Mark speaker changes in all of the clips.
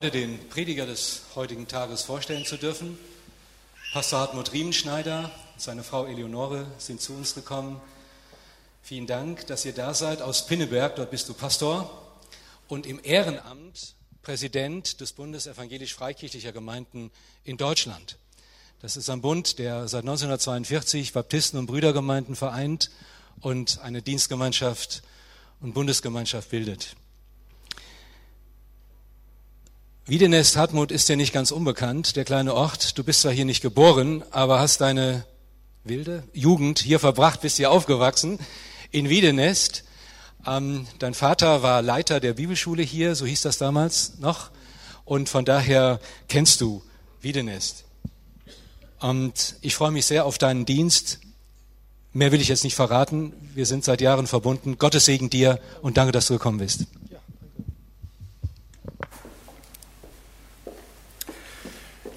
Speaker 1: den Prediger des heutigen Tages vorstellen zu dürfen. Pastor Hartmut Riemenschneider und seine Frau Eleonore sind zu uns gekommen. Vielen Dank, dass ihr da seid aus Pinneberg, dort bist du Pastor und im Ehrenamt Präsident des Bundes evangelisch-freikirchlicher Gemeinden in Deutschland. Das ist ein Bund, der seit 1942 Baptisten und Brüdergemeinden vereint und eine Dienstgemeinschaft und Bundesgemeinschaft bildet. Wiedenest Hartmut ist dir nicht ganz unbekannt, der kleine Ort. Du bist zwar hier nicht geboren, aber hast deine wilde Jugend hier verbracht, bist hier aufgewachsen in Wiedenest. Ähm, dein Vater war Leiter der Bibelschule hier, so hieß das damals noch. Und von daher kennst du Wiedenest. Und ich freue mich sehr auf deinen Dienst. Mehr will ich jetzt nicht verraten. Wir sind seit Jahren verbunden. Gottes Segen dir und danke, dass du gekommen bist.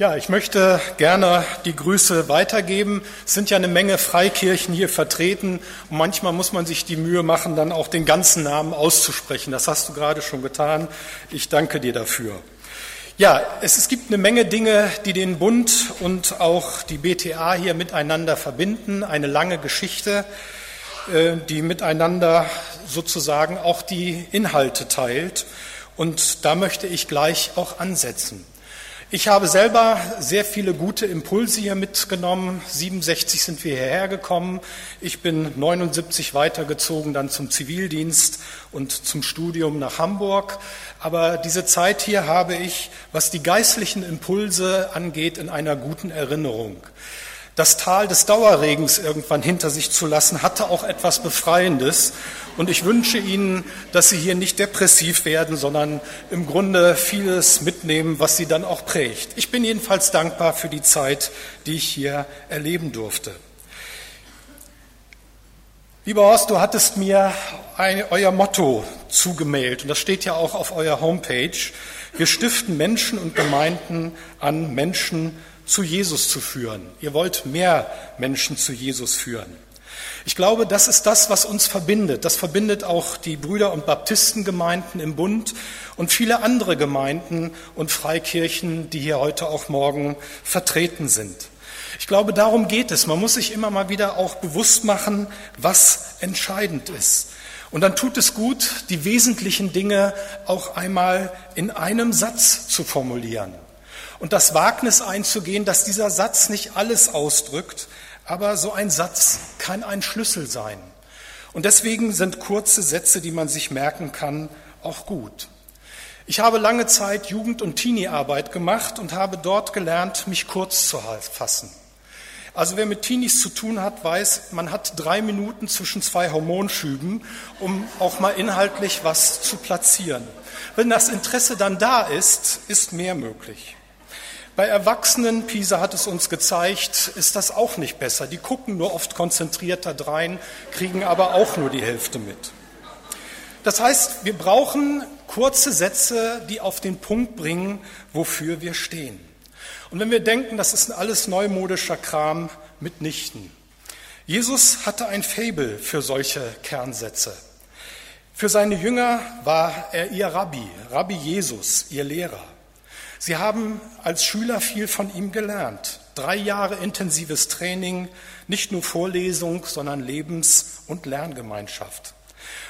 Speaker 2: Ja, ich möchte gerne die Grüße weitergeben. Es sind ja eine Menge Freikirchen hier vertreten und manchmal muss man sich die Mühe machen, dann auch den ganzen Namen auszusprechen. Das hast du gerade schon getan. Ich danke dir dafür. Ja, es, es gibt eine Menge Dinge, die den Bund und auch die BTA hier miteinander verbinden. Eine lange Geschichte, äh, die miteinander sozusagen auch die Inhalte teilt. Und da möchte ich gleich auch ansetzen. Ich habe selber sehr viele gute Impulse hier mitgenommen. 67 sind wir hierher gekommen. Ich bin 79 weitergezogen, dann zum Zivildienst und zum Studium nach Hamburg. Aber diese Zeit hier habe ich, was die geistlichen Impulse angeht, in einer guten Erinnerung. Das Tal des Dauerregens irgendwann hinter sich zu lassen, hatte auch etwas Befreiendes. Und ich wünsche Ihnen, dass Sie hier nicht depressiv werden, sondern im Grunde vieles mitnehmen, was Sie dann auch prägt. Ich bin jedenfalls dankbar für die Zeit, die ich hier erleben durfte. Lieber Horst, du hattest mir ein, euer Motto zugemailt und das steht ja auch auf eurer Homepage. Wir stiften Menschen und Gemeinden an, Menschen zu Jesus zu führen. Ihr wollt mehr Menschen zu Jesus führen. Ich glaube, das ist das, was uns verbindet. Das verbindet auch die Brüder- und Baptistengemeinden im Bund und viele andere Gemeinden und Freikirchen, die hier heute auch morgen vertreten sind. Ich glaube, darum geht es. Man muss sich immer mal wieder auch bewusst machen, was entscheidend ist. Und dann tut es gut, die wesentlichen Dinge auch einmal in einem Satz zu formulieren und das Wagnis einzugehen, dass dieser Satz nicht alles ausdrückt, aber so ein Satz kann ein Schlüssel sein. Und deswegen sind kurze Sätze, die man sich merken kann, auch gut. Ich habe lange Zeit Jugend- und Teenie-Arbeit gemacht und habe dort gelernt, mich kurz zu fassen. Also wer mit Teenies zu tun hat, weiß, man hat drei Minuten zwischen zwei Hormonschüben, um auch mal inhaltlich was zu platzieren. Wenn das Interesse dann da ist, ist mehr möglich. Bei Erwachsenen, Pisa hat es uns gezeigt, ist das auch nicht besser. Die gucken nur oft konzentrierter drein, kriegen aber auch nur die Hälfte mit. Das heißt, wir brauchen kurze Sätze, die auf den Punkt bringen, wofür wir stehen. Und wenn wir denken, das ist alles neumodischer Kram, mitnichten. Jesus hatte ein Fabel für solche Kernsätze. Für seine Jünger war er ihr Rabbi, Rabbi Jesus, ihr Lehrer. Sie haben als Schüler viel von ihm gelernt. Drei Jahre intensives Training, nicht nur Vorlesung, sondern Lebens- und Lerngemeinschaft.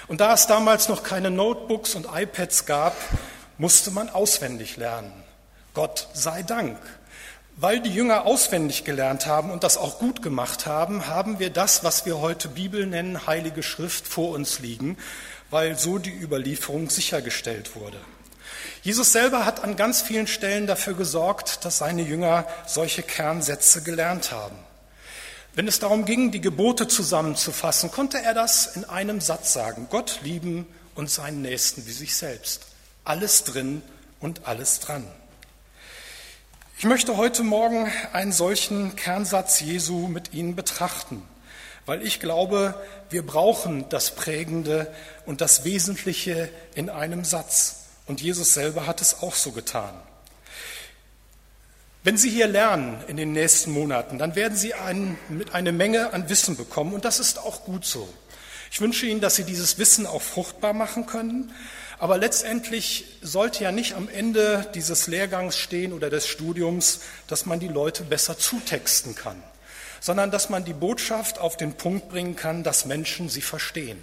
Speaker 2: Und da es damals noch keine Notebooks und iPads gab, musste man auswendig lernen. Gott sei Dank. Weil die Jünger auswendig gelernt haben und das auch gut gemacht haben, haben wir das, was wir heute Bibel nennen, Heilige Schrift, vor uns liegen, weil so die Überlieferung sichergestellt wurde. Jesus selber hat an ganz vielen Stellen dafür gesorgt, dass seine Jünger solche Kernsätze gelernt haben. Wenn es darum ging, die Gebote zusammenzufassen, konnte er das in einem Satz sagen. Gott lieben und seinen Nächsten wie sich selbst. Alles drin und alles dran. Ich möchte heute Morgen einen solchen Kernsatz Jesu mit Ihnen betrachten, weil ich glaube, wir brauchen das Prägende und das Wesentliche in einem Satz. Und Jesus selber hat es auch so getan. Wenn Sie hier lernen in den nächsten Monaten, dann werden Sie ein, mit eine Menge an Wissen bekommen und das ist auch gut so. Ich wünsche Ihnen, dass Sie dieses Wissen auch fruchtbar machen können, Aber letztendlich sollte ja nicht am Ende dieses Lehrgangs stehen oder des Studiums, dass man die Leute besser zutexten kann, sondern dass man die Botschaft auf den Punkt bringen kann, dass Menschen sie verstehen.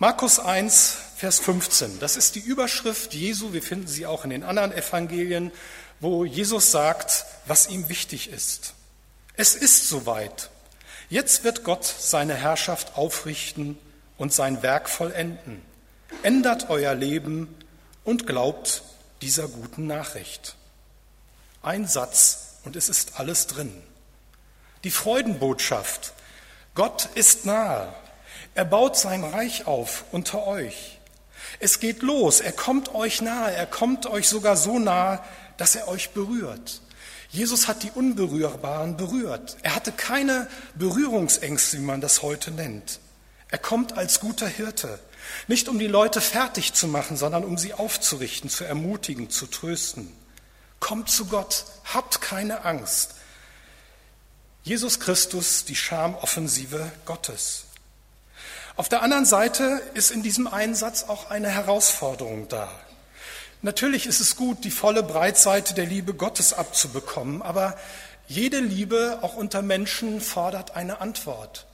Speaker 2: Markus 1, Vers 15, das ist die Überschrift Jesu, wir finden sie auch in den anderen Evangelien, wo Jesus sagt, was ihm wichtig ist. Es ist soweit. Jetzt wird Gott seine Herrschaft aufrichten und sein Werk vollenden. Ändert euer Leben und glaubt dieser guten Nachricht. Ein Satz und es ist alles drin. Die Freudenbotschaft. Gott ist nahe. Er baut sein Reich auf unter euch. Es geht los. Er kommt euch nahe. Er kommt euch sogar so nahe, dass er euch berührt. Jesus hat die Unberührbaren berührt. Er hatte keine Berührungsängste, wie man das heute nennt. Er kommt als guter Hirte, nicht um die Leute fertig zu machen, sondern um sie aufzurichten, zu ermutigen, zu trösten. Kommt zu Gott, habt keine Angst. Jesus Christus, die Schamoffensive Gottes. Auf der anderen Seite ist in diesem Einsatz auch eine Herausforderung da. Natürlich ist es gut, die volle Breitseite der Liebe Gottes abzubekommen, aber jede Liebe, auch unter Menschen, fordert eine Antwort.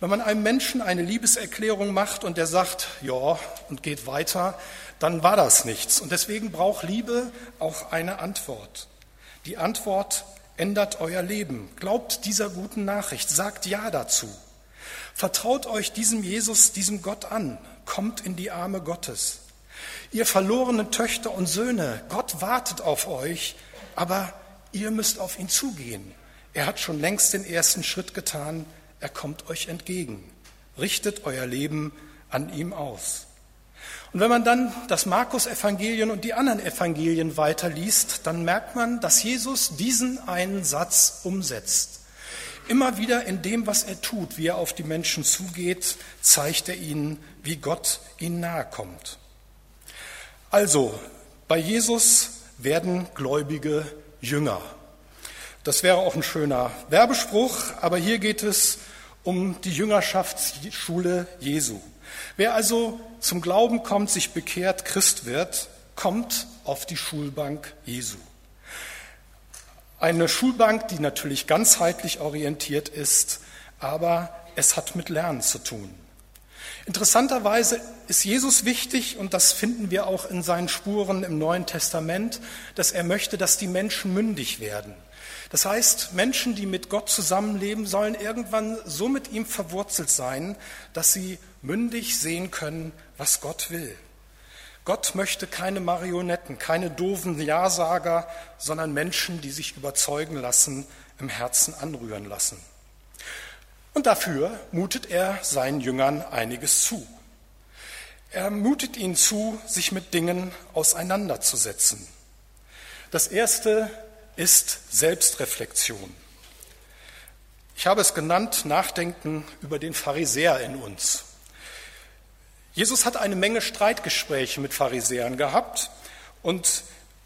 Speaker 2: Wenn man einem Menschen eine Liebeserklärung macht und der sagt, ja, und geht weiter, dann war das nichts. Und deswegen braucht Liebe auch eine Antwort. Die Antwort ändert euer Leben. Glaubt dieser guten Nachricht, sagt Ja dazu. Vertraut euch diesem Jesus, diesem Gott an, kommt in die Arme Gottes. Ihr verlorenen Töchter und Söhne, Gott wartet auf euch, aber ihr müsst auf ihn zugehen. Er hat schon längst den ersten Schritt getan, er kommt euch entgegen. Richtet euer Leben an ihm aus. Und wenn man dann das Markus-Evangelium und die anderen Evangelien weiterliest, dann merkt man, dass Jesus diesen einen Satz umsetzt. Immer wieder in dem, was er tut, wie er auf die Menschen zugeht, zeigt er ihnen, wie Gott ihnen nahe kommt. Also, bei Jesus werden Gläubige Jünger. Das wäre auch ein schöner Werbespruch, aber hier geht es um die Jüngerschaftsschule Jesu. Wer also zum Glauben kommt, sich bekehrt, Christ wird, kommt auf die Schulbank Jesu. Eine Schulbank, die natürlich ganzheitlich orientiert ist, aber es hat mit Lernen zu tun. Interessanterweise ist Jesus wichtig, und das finden wir auch in seinen Spuren im Neuen Testament, dass er möchte, dass die Menschen mündig werden. Das heißt, Menschen, die mit Gott zusammenleben, sollen irgendwann so mit ihm verwurzelt sein, dass sie mündig sehen können, was Gott will. Gott möchte keine Marionetten, keine doofen Ja-Sager, sondern Menschen, die sich überzeugen lassen, im Herzen anrühren lassen. Und dafür mutet er seinen Jüngern einiges zu. Er mutet ihnen zu, sich mit Dingen auseinanderzusetzen. Das erste ist Selbstreflexion. Ich habe es genannt, Nachdenken über den Pharisäer in uns. Jesus hat eine Menge Streitgespräche mit Pharisäern gehabt und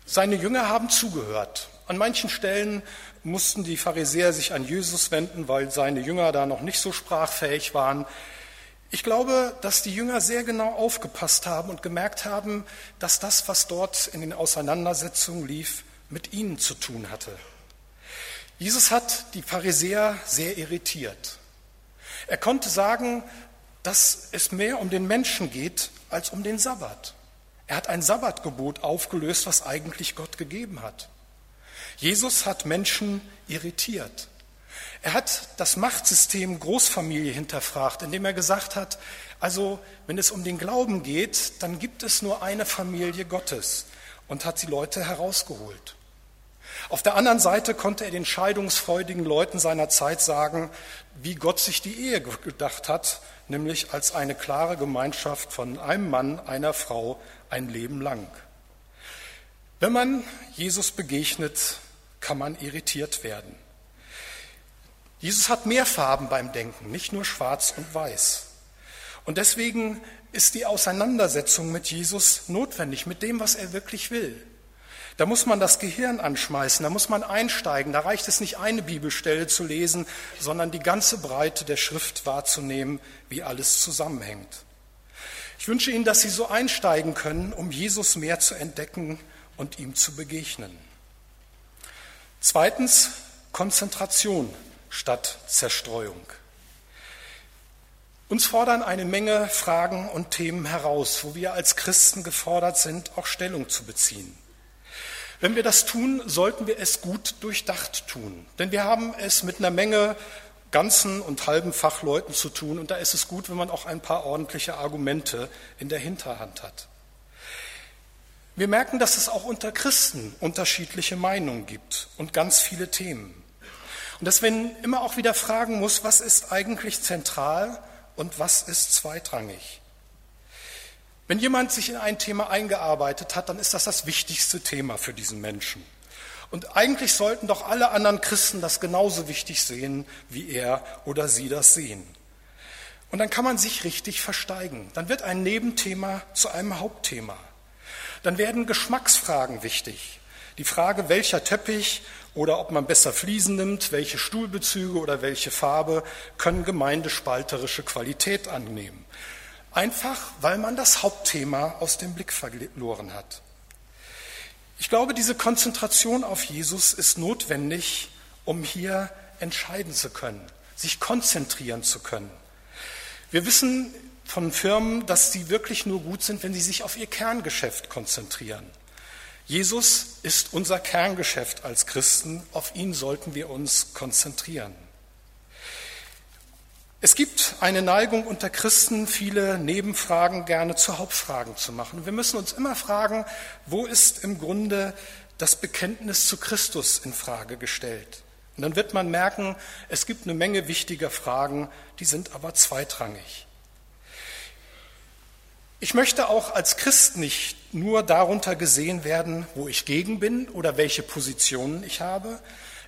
Speaker 2: seine Jünger haben zugehört. An manchen Stellen mussten die Pharisäer sich an Jesus wenden, weil seine Jünger da noch nicht so sprachfähig waren. Ich glaube, dass die Jünger sehr genau aufgepasst haben und gemerkt haben, dass das, was dort in den Auseinandersetzungen lief, mit ihnen zu tun hatte. Jesus hat die Pharisäer sehr irritiert. Er konnte sagen, dass es mehr um den Menschen geht als um den Sabbat. Er hat ein Sabbatgebot aufgelöst, was eigentlich Gott gegeben hat. Jesus hat Menschen irritiert. Er hat das Machtsystem Großfamilie hinterfragt, indem er gesagt hat, also wenn es um den Glauben geht, dann gibt es nur eine Familie Gottes und hat die Leute herausgeholt. Auf der anderen Seite konnte er den scheidungsfreudigen Leuten seiner Zeit sagen, wie Gott sich die Ehe gedacht hat, nämlich als eine klare Gemeinschaft von einem Mann, einer Frau ein Leben lang. Wenn man Jesus begegnet, kann man irritiert werden. Jesus hat mehr Farben beim Denken, nicht nur schwarz und weiß. Und deswegen ist die Auseinandersetzung mit Jesus notwendig, mit dem, was er wirklich will. Da muss man das Gehirn anschmeißen, da muss man einsteigen. Da reicht es nicht, eine Bibelstelle zu lesen, sondern die ganze Breite der Schrift wahrzunehmen, wie alles zusammenhängt. Ich wünsche Ihnen, dass Sie so einsteigen können, um Jesus mehr zu entdecken und ihm zu begegnen. Zweitens, Konzentration statt Zerstreuung. Uns fordern eine Menge Fragen und Themen heraus, wo wir als Christen gefordert sind, auch Stellung zu beziehen. Wenn wir das tun, sollten wir es gut durchdacht tun, denn wir haben es mit einer Menge ganzen und halben Fachleuten zu tun und da ist es gut, wenn man auch ein paar ordentliche Argumente in der Hinterhand hat. Wir merken, dass es auch unter Christen unterschiedliche Meinungen gibt und ganz viele Themen. Und dass man immer auch wieder fragen muss, was ist eigentlich zentral und was ist zweitrangig. Wenn jemand sich in ein Thema eingearbeitet hat, dann ist das das wichtigste Thema für diesen Menschen. Und eigentlich sollten doch alle anderen Christen das genauso wichtig sehen, wie er oder sie das sehen. Und dann kann man sich richtig versteigen. Dann wird ein Nebenthema zu einem Hauptthema. Dann werden Geschmacksfragen wichtig. Die Frage, welcher Teppich oder ob man besser Fliesen nimmt, welche Stuhlbezüge oder welche Farbe, können gemeindespalterische Qualität annehmen. Einfach, weil man das Hauptthema aus dem Blick verloren hat. Ich glaube, diese Konzentration auf Jesus ist notwendig, um hier entscheiden zu können, sich konzentrieren zu können. Wir wissen von Firmen, dass sie wirklich nur gut sind, wenn sie sich auf ihr Kerngeschäft konzentrieren. Jesus ist unser Kerngeschäft als Christen, auf ihn sollten wir uns konzentrieren. Es gibt eine Neigung unter Christen, viele Nebenfragen gerne zu Hauptfragen zu machen. Wir müssen uns immer fragen, wo ist im Grunde das Bekenntnis zu Christus in Frage gestellt? Und dann wird man merken, es gibt eine Menge wichtiger Fragen, die sind aber zweitrangig. Ich möchte auch als Christ nicht nur darunter gesehen werden, wo ich gegen bin oder welche Positionen ich habe.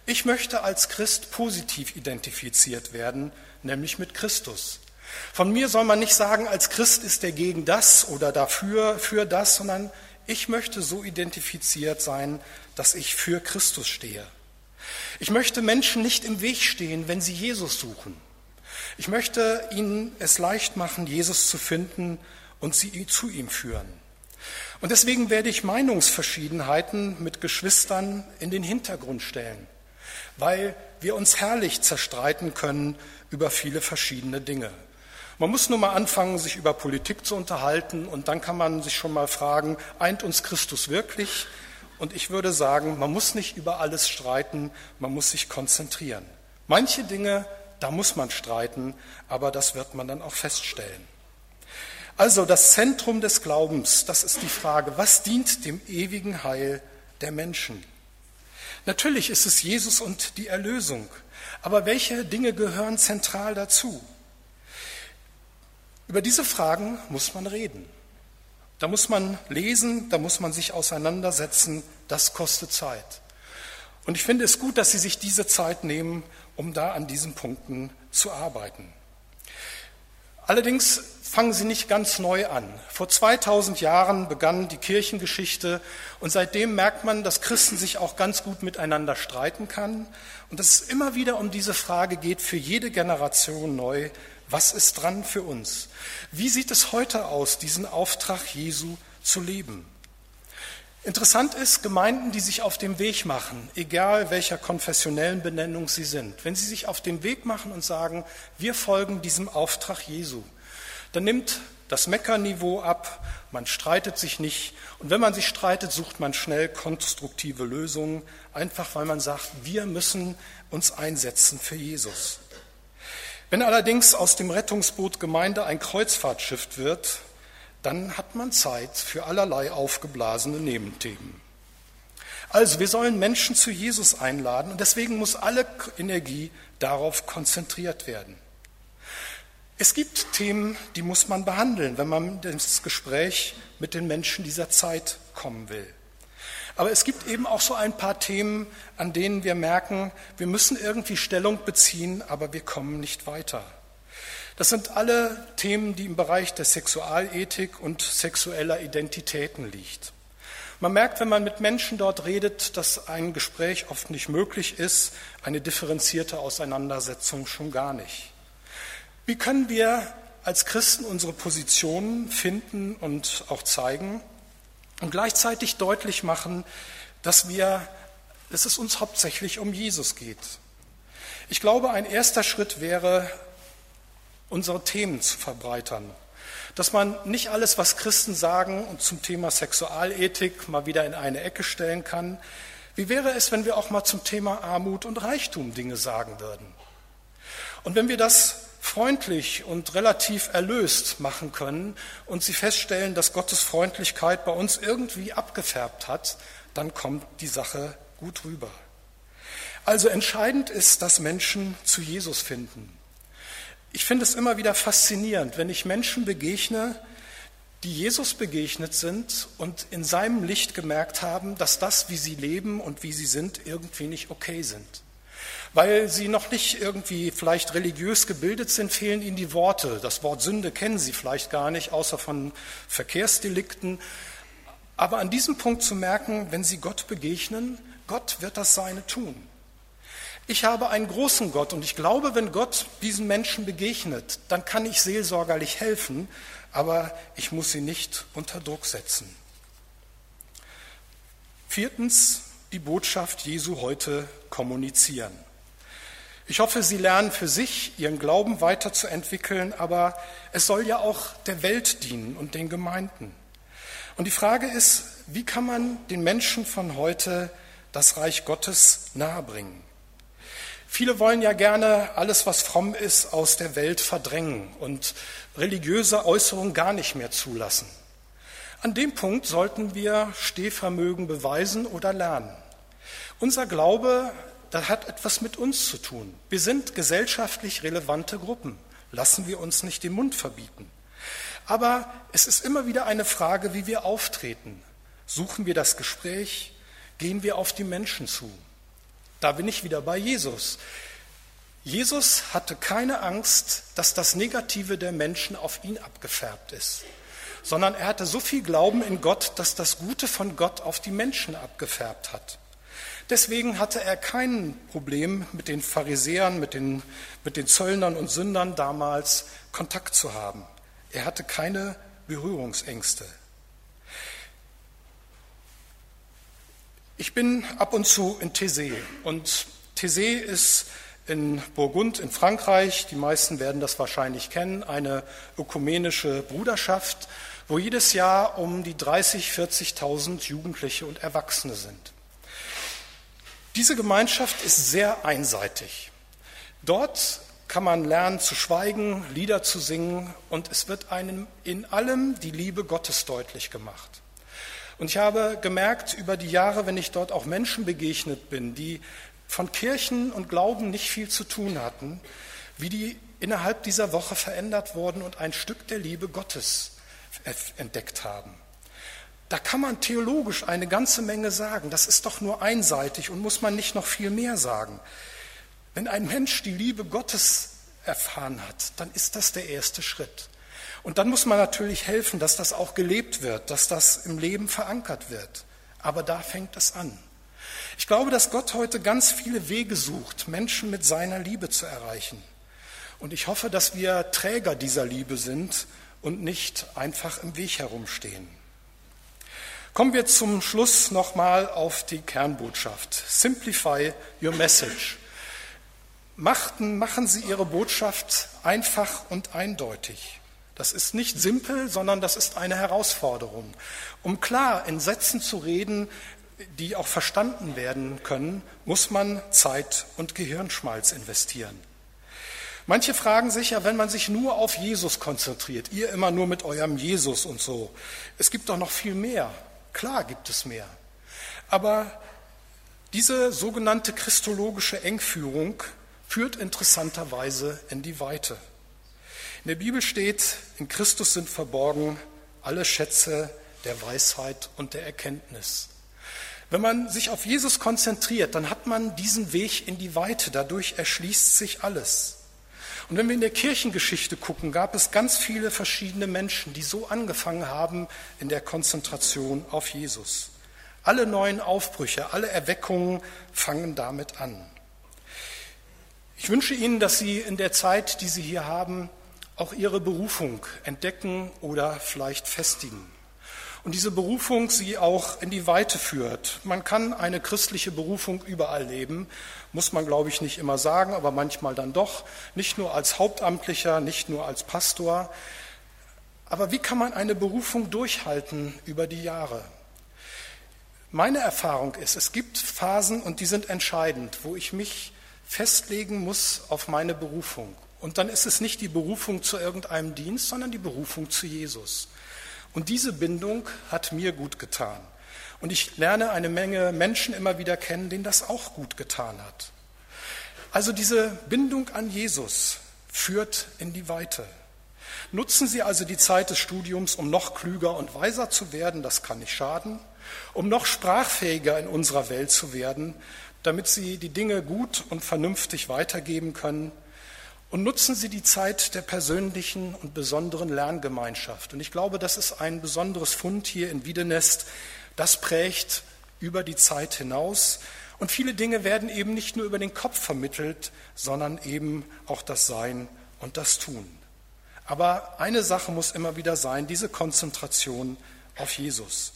Speaker 2: Ich möchte als Christ positiv identifiziert werden nämlich mit Christus. Von mir soll man nicht sagen, als Christ ist er gegen das oder dafür, für das, sondern ich möchte so identifiziert sein, dass ich für Christus stehe. Ich möchte Menschen nicht im Weg stehen, wenn sie Jesus suchen. Ich möchte ihnen es leicht machen, Jesus zu finden und sie zu ihm führen. Und deswegen werde ich Meinungsverschiedenheiten mit Geschwistern in den Hintergrund stellen, weil wir uns herrlich zerstreiten können über viele verschiedene Dinge. Man muss nur mal anfangen, sich über Politik zu unterhalten und dann kann man sich schon mal fragen, eint uns Christus wirklich? Und ich würde sagen, man muss nicht über alles streiten, man muss sich konzentrieren. Manche Dinge, da muss man streiten, aber das wird man dann auch feststellen. Also das Zentrum des Glaubens, das ist die Frage, was dient dem ewigen Heil der Menschen? Natürlich ist es Jesus und die Erlösung. Aber welche Dinge gehören zentral dazu? Über diese Fragen muss man reden. Da muss man lesen, da muss man sich auseinandersetzen. Das kostet Zeit. Und ich finde es gut, dass Sie sich diese Zeit nehmen, um da an diesen Punkten zu arbeiten. Allerdings fangen sie nicht ganz neu an. Vor 2000 Jahren begann die Kirchengeschichte und seitdem merkt man, dass Christen sich auch ganz gut miteinander streiten kann und dass es immer wieder um diese Frage geht, für jede Generation neu, was ist dran für uns? Wie sieht es heute aus, diesen Auftrag Jesu zu leben? Interessant ist, Gemeinden, die sich auf dem Weg machen, egal welcher konfessionellen Benennung sie sind, wenn sie sich auf den Weg machen und sagen, wir folgen diesem Auftrag Jesu, dann nimmt das Meckerniveau ab, man streitet sich nicht und wenn man sich streitet, sucht man schnell konstruktive Lösungen, einfach weil man sagt, wir müssen uns einsetzen für Jesus. Wenn allerdings aus dem Rettungsboot Gemeinde ein Kreuzfahrtschiff wird, dann hat man Zeit für allerlei aufgeblasene Nebenthemen. Also wir sollen Menschen zu Jesus einladen und deswegen muss alle Energie darauf konzentriert werden. Es gibt Themen, die muss man behandeln, wenn man ins Gespräch mit den Menschen dieser Zeit kommen will. Aber es gibt eben auch so ein paar Themen, an denen wir merken, wir müssen irgendwie Stellung beziehen, aber wir kommen nicht weiter. Das sind alle Themen, die im Bereich der Sexualethik und sexueller Identitäten liegt. Man merkt, wenn man mit Menschen dort redet, dass ein Gespräch oft nicht möglich ist, eine differenzierte Auseinandersetzung schon gar nicht. Wie können wir als Christen unsere Positionen finden und auch zeigen und gleichzeitig deutlich machen, dass wir, dass es uns hauptsächlich um Jesus geht. Ich glaube, ein erster Schritt wäre, unsere Themen zu verbreitern. Dass man nicht alles, was Christen sagen und zum Thema Sexualethik mal wieder in eine Ecke stellen kann. Wie wäre es, wenn wir auch mal zum Thema Armut und Reichtum Dinge sagen würden? Und wenn wir das freundlich und relativ erlöst machen können und sie feststellen, dass Gottes Freundlichkeit bei uns irgendwie abgefärbt hat, dann kommt die Sache gut rüber. Also entscheidend ist, dass Menschen zu Jesus finden. Ich finde es immer wieder faszinierend, wenn ich Menschen begegne, die Jesus begegnet sind und in seinem Licht gemerkt haben, dass das, wie sie leben und wie sie sind, irgendwie nicht okay sind. Weil sie noch nicht irgendwie vielleicht religiös gebildet sind, fehlen ihnen die Worte. Das Wort Sünde kennen sie vielleicht gar nicht, außer von Verkehrsdelikten. Aber an diesem Punkt zu merken, wenn sie Gott begegnen, Gott wird das Seine tun. Ich habe einen großen Gott und ich glaube, wenn Gott diesen Menschen begegnet, dann kann ich seelsorgerlich helfen, aber ich muss sie nicht unter Druck setzen. Viertens, die Botschaft Jesu heute kommunizieren. Ich hoffe, Sie lernen für sich, Ihren Glauben weiterzuentwickeln, aber es soll ja auch der Welt dienen und den Gemeinden. Und die Frage ist, wie kann man den Menschen von heute das Reich Gottes nahebringen? Viele wollen ja gerne alles, was fromm ist, aus der Welt verdrängen und religiöse Äußerungen gar nicht mehr zulassen. An dem Punkt sollten wir Stehvermögen beweisen oder lernen. Unser Glaube, das hat etwas mit uns zu tun. Wir sind gesellschaftlich relevante Gruppen. Lassen wir uns nicht den Mund verbieten. Aber es ist immer wieder eine Frage, wie wir auftreten. Suchen wir das Gespräch? Gehen wir auf die Menschen zu? Da bin ich wieder bei Jesus. Jesus hatte keine Angst, dass das Negative der Menschen auf ihn abgefärbt ist, sondern er hatte so viel Glauben in Gott, dass das Gute von Gott auf die Menschen abgefärbt hat. Deswegen hatte er kein Problem mit den Pharisäern, mit den, mit den Zöllnern und Sündern damals Kontakt zu haben. Er hatte keine Berührungsängste. Ich bin ab und zu in Thésée und Thésée ist in Burgund in Frankreich, die meisten werden das wahrscheinlich kennen, eine ökumenische Bruderschaft, wo jedes Jahr um die 30, 40.000 Jugendliche und Erwachsene sind. Diese Gemeinschaft ist sehr einseitig. Dort kann man lernen zu schweigen, Lieder zu singen und es wird einem in allem die Liebe Gottes deutlich gemacht. Und ich habe gemerkt über die Jahre, wenn ich dort auch Menschen begegnet bin, die von Kirchen und Glauben nicht viel zu tun hatten, wie die innerhalb dieser Woche verändert wurden und ein Stück der Liebe Gottes entdeckt haben. Da kann man theologisch eine ganze Menge sagen. Das ist doch nur einseitig und muss man nicht noch viel mehr sagen. Wenn ein Mensch die Liebe Gottes erfahren hat, dann ist das der erste Schritt. Und dann muss man natürlich helfen, dass das auch gelebt wird, dass das im Leben verankert wird. Aber da fängt es an. Ich glaube, dass Gott heute ganz viele Wege sucht, Menschen mit seiner Liebe zu erreichen. Und ich hoffe, dass wir Träger dieser Liebe sind und nicht einfach im Weg herumstehen. Kommen wir zum Schluss nochmal auf die Kernbotschaft. Simplify your message. Machten, machen Sie Ihre Botschaft einfach und eindeutig. Das ist nicht simpel, sondern das ist eine Herausforderung. Um klar in Sätzen zu reden, die auch verstanden werden können, muss man Zeit und Gehirnschmalz investieren. Manche fragen sich ja, wenn man sich nur auf Jesus konzentriert, ihr immer nur mit eurem Jesus und so, es gibt doch noch viel mehr. Klar gibt es mehr. Aber diese sogenannte christologische Engführung führt interessanterweise in die Weite. In der Bibel steht, in Christus sind verborgen alle Schätze der Weisheit und der Erkenntnis. Wenn man sich auf Jesus konzentriert, dann hat man diesen Weg in die Weite, dadurch erschließt sich alles. Und wenn wir in der Kirchengeschichte gucken, gab es ganz viele verschiedene Menschen, die so angefangen haben in der Konzentration auf Jesus. Alle neuen Aufbrüche, alle Erweckungen fangen damit an. Ich wünsche Ihnen, dass Sie in der Zeit, die Sie hier haben, auch ihre Berufung entdecken oder vielleicht festigen. Und diese Berufung sie auch in die Weite führt. Man kann eine christliche Berufung überall leben, muss man, glaube ich, nicht immer sagen, aber manchmal dann doch, nicht nur als Hauptamtlicher, nicht nur als Pastor. Aber wie kann man eine Berufung durchhalten über die Jahre? Meine Erfahrung ist, es gibt Phasen, und die sind entscheidend, wo ich mich festlegen muss auf meine Berufung. Und dann ist es nicht die Berufung zu irgendeinem Dienst, sondern die Berufung zu Jesus. Und diese Bindung hat mir gut getan. Und ich lerne eine Menge Menschen immer wieder kennen, denen das auch gut getan hat. Also diese Bindung an Jesus führt in die Weite. Nutzen Sie also die Zeit des Studiums, um noch klüger und weiser zu werden, das kann nicht schaden, um noch sprachfähiger in unserer Welt zu werden, damit Sie die Dinge gut und vernünftig weitergeben können und nutzen Sie die Zeit der persönlichen und besonderen Lerngemeinschaft. Und ich glaube, das ist ein besonderes Fund hier in Wiedenest. Das prägt über die Zeit hinaus. Und viele Dinge werden eben nicht nur über den Kopf vermittelt, sondern eben auch das Sein und das Tun. Aber eine Sache muss immer wieder sein, diese Konzentration auf Jesus.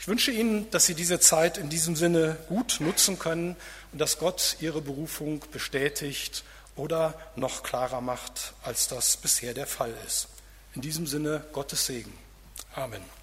Speaker 2: Ich wünsche Ihnen, dass Sie diese Zeit in diesem Sinne gut nutzen können und dass Gott Ihre Berufung bestätigt oder noch klarer macht, als das bisher der Fall ist. In diesem Sinne Gottes Segen. Amen.